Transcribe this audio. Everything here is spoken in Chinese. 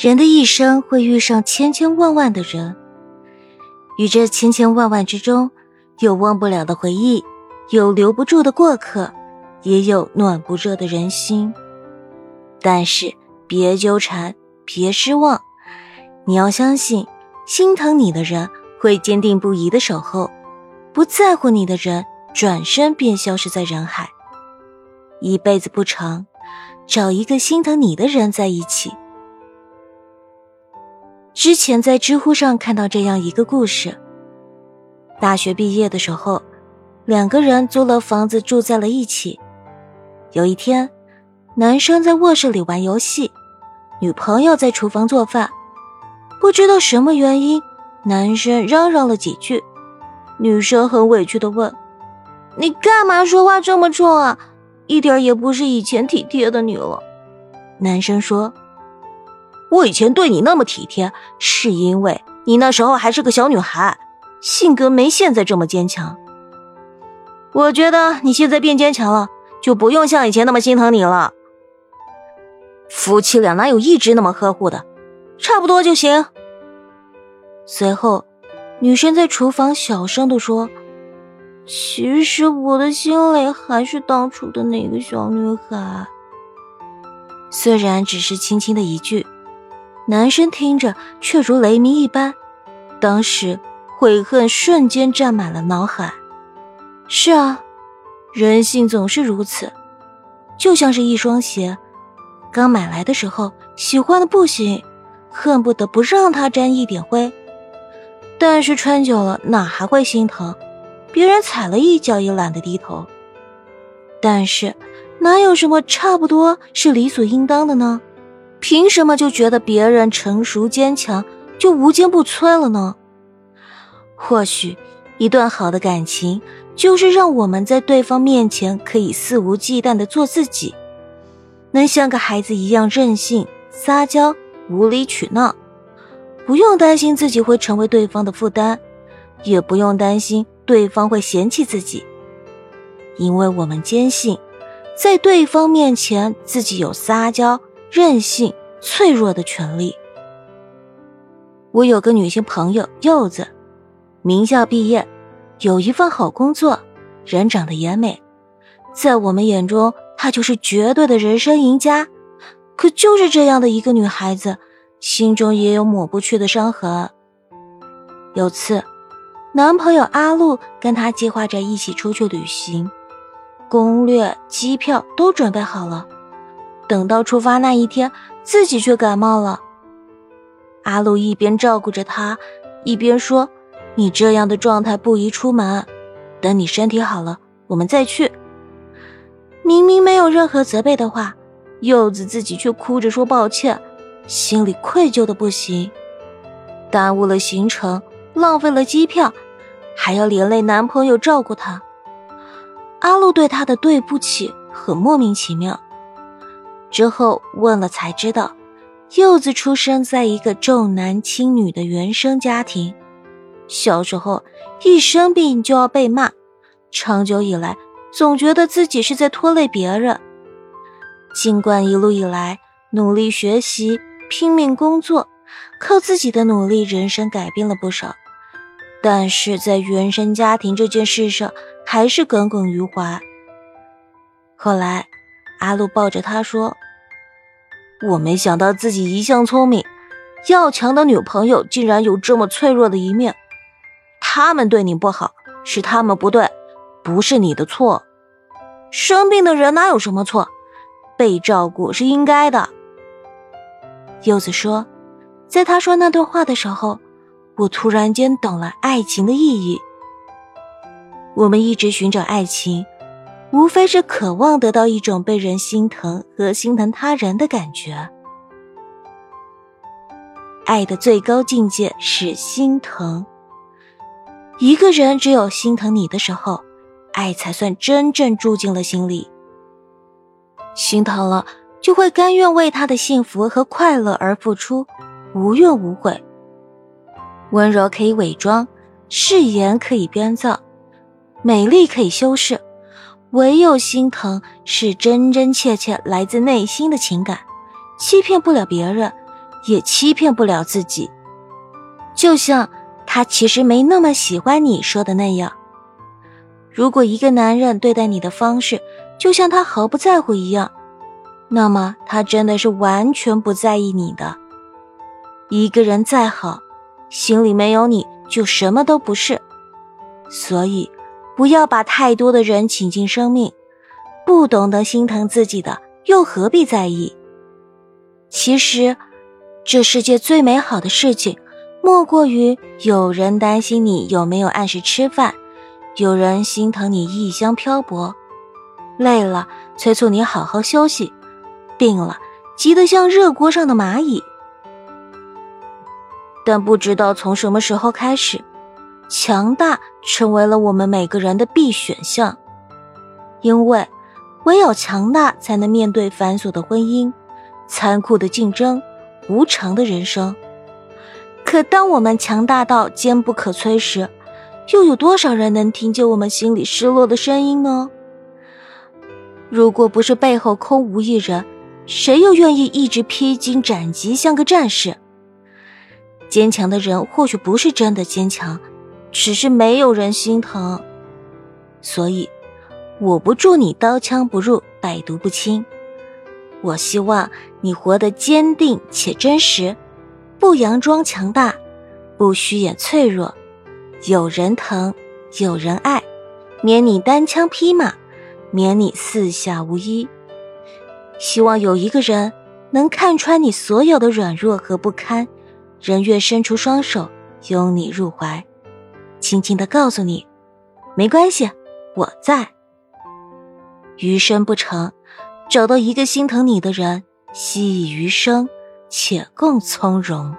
人的一生会遇上千千万万的人，与这千千万万之中，有忘不了的回忆，有留不住的过客，也有暖不热的人心。但是别纠缠，别失望，你要相信，心疼你的人会坚定不移的守候，不在乎你的人转身便消失在人海。一辈子不长，找一个心疼你的人在一起。之前在知乎上看到这样一个故事：大学毕业的时候，两个人租了房子住在了一起。有一天，男生在卧室里玩游戏，女朋友在厨房做饭。不知道什么原因，男生嚷嚷了几句，女生很委屈的问：“你干嘛说话这么冲啊？一点也不是以前体贴的你了。”男生说。我以前对你那么体贴，是因为你那时候还是个小女孩，性格没现在这么坚强。我觉得你现在变坚强了，就不用像以前那么心疼你了。夫妻俩哪有一直那么呵护的？差不多就行。随后，女生在厨房小声的说：“其实我的心里还是当初的那个小女孩。”虽然只是轻轻的一句。男生听着却如雷鸣一般，当时悔恨瞬间占满了脑海。是啊，人性总是如此，就像是一双鞋，刚买来的时候喜欢的不行，恨不得不让它沾一点灰，但是穿久了哪还会心疼？别人踩了一脚也懒得低头。但是哪有什么差不多是理所应当的呢？凭什么就觉得别人成熟坚强就无坚不摧了呢？或许，一段好的感情就是让我们在对方面前可以肆无忌惮的做自己，能像个孩子一样任性、撒娇、无理取闹，不用担心自己会成为对方的负担，也不用担心对方会嫌弃自己，因为我们坚信，在对方面前自己有撒娇。任性、脆弱的权利。我有个女性朋友柚子，名校毕业，有一份好工作，人长得也美，在我们眼中，她就是绝对的人生赢家。可就是这样的一个女孩子，心中也有抹不去的伤痕。有次，男朋友阿路跟她计划着一起出去旅行，攻略、机票都准备好了。等到出发那一天，自己却感冒了。阿路一边照顾着他，一边说：“你这样的状态不宜出门，等你身体好了，我们再去。”明明没有任何责备的话，柚子自己却哭着说抱歉，心里愧疚的不行。耽误了行程，浪费了机票，还要连累男朋友照顾她。阿路对他的对不起很莫名其妙。之后问了才知道，柚子出生在一个重男轻女的原生家庭，小时候一生病就要被骂，长久以来总觉得自己是在拖累别人。尽管一路以来努力学习、拼命工作，靠自己的努力，人生改变了不少，但是在原生家庭这件事上还是耿耿于怀。后来。阿路抱着他说：“我没想到自己一向聪明、要强的女朋友，竟然有这么脆弱的一面。他们对你不好，是他们不对，不是你的错。生病的人哪有什么错？被照顾是应该的。”柚子说：“在他说那段话的时候，我突然间懂了爱情的意义。我们一直寻找爱情。”无非是渴望得到一种被人心疼和心疼他人的感觉。爱的最高境界是心疼。一个人只有心疼你的时候，爱才算真正住进了心里。心疼了，就会甘愿为他的幸福和快乐而付出，无怨无悔。温柔可以伪装，誓言可以编造，美丽可以修饰。唯有心疼是真真切切来自内心的情感，欺骗不了别人，也欺骗不了自己。就像他其实没那么喜欢你说的那样。如果一个男人对待你的方式就像他毫不在乎一样，那么他真的是完全不在意你的。一个人再好，心里没有你就什么都不是。所以，不要把太多的人请进生命，不懂得心疼自己的，又何必在意？其实，这世界最美好的事情，莫过于有人担心你有没有按时吃饭，有人心疼你异乡漂泊，累了催促你好好休息，病了急得像热锅上的蚂蚁。但不知道从什么时候开始。强大成为了我们每个人的必选项，因为唯有强大才能面对繁琐的婚姻、残酷的竞争、无常的人生。可当我们强大到坚不可摧时，又有多少人能听见我们心里失落的声音呢？如果不是背后空无一人，谁又愿意一直披荆斩棘，像个战士？坚强的人或许不是真的坚强。只是没有人心疼，所以我不祝你刀枪不入、百毒不侵。我希望你活得坚定且真实，不佯装强大，不虚掩脆弱，有人疼，有人爱，免你单枪匹马，免你四下无依。希望有一个人能看穿你所有的软弱和不堪，仍愿伸出双手拥你入怀。轻轻的告诉你，没关系，我在。余生不长，找到一个心疼你的人，惜以余生，且共从容。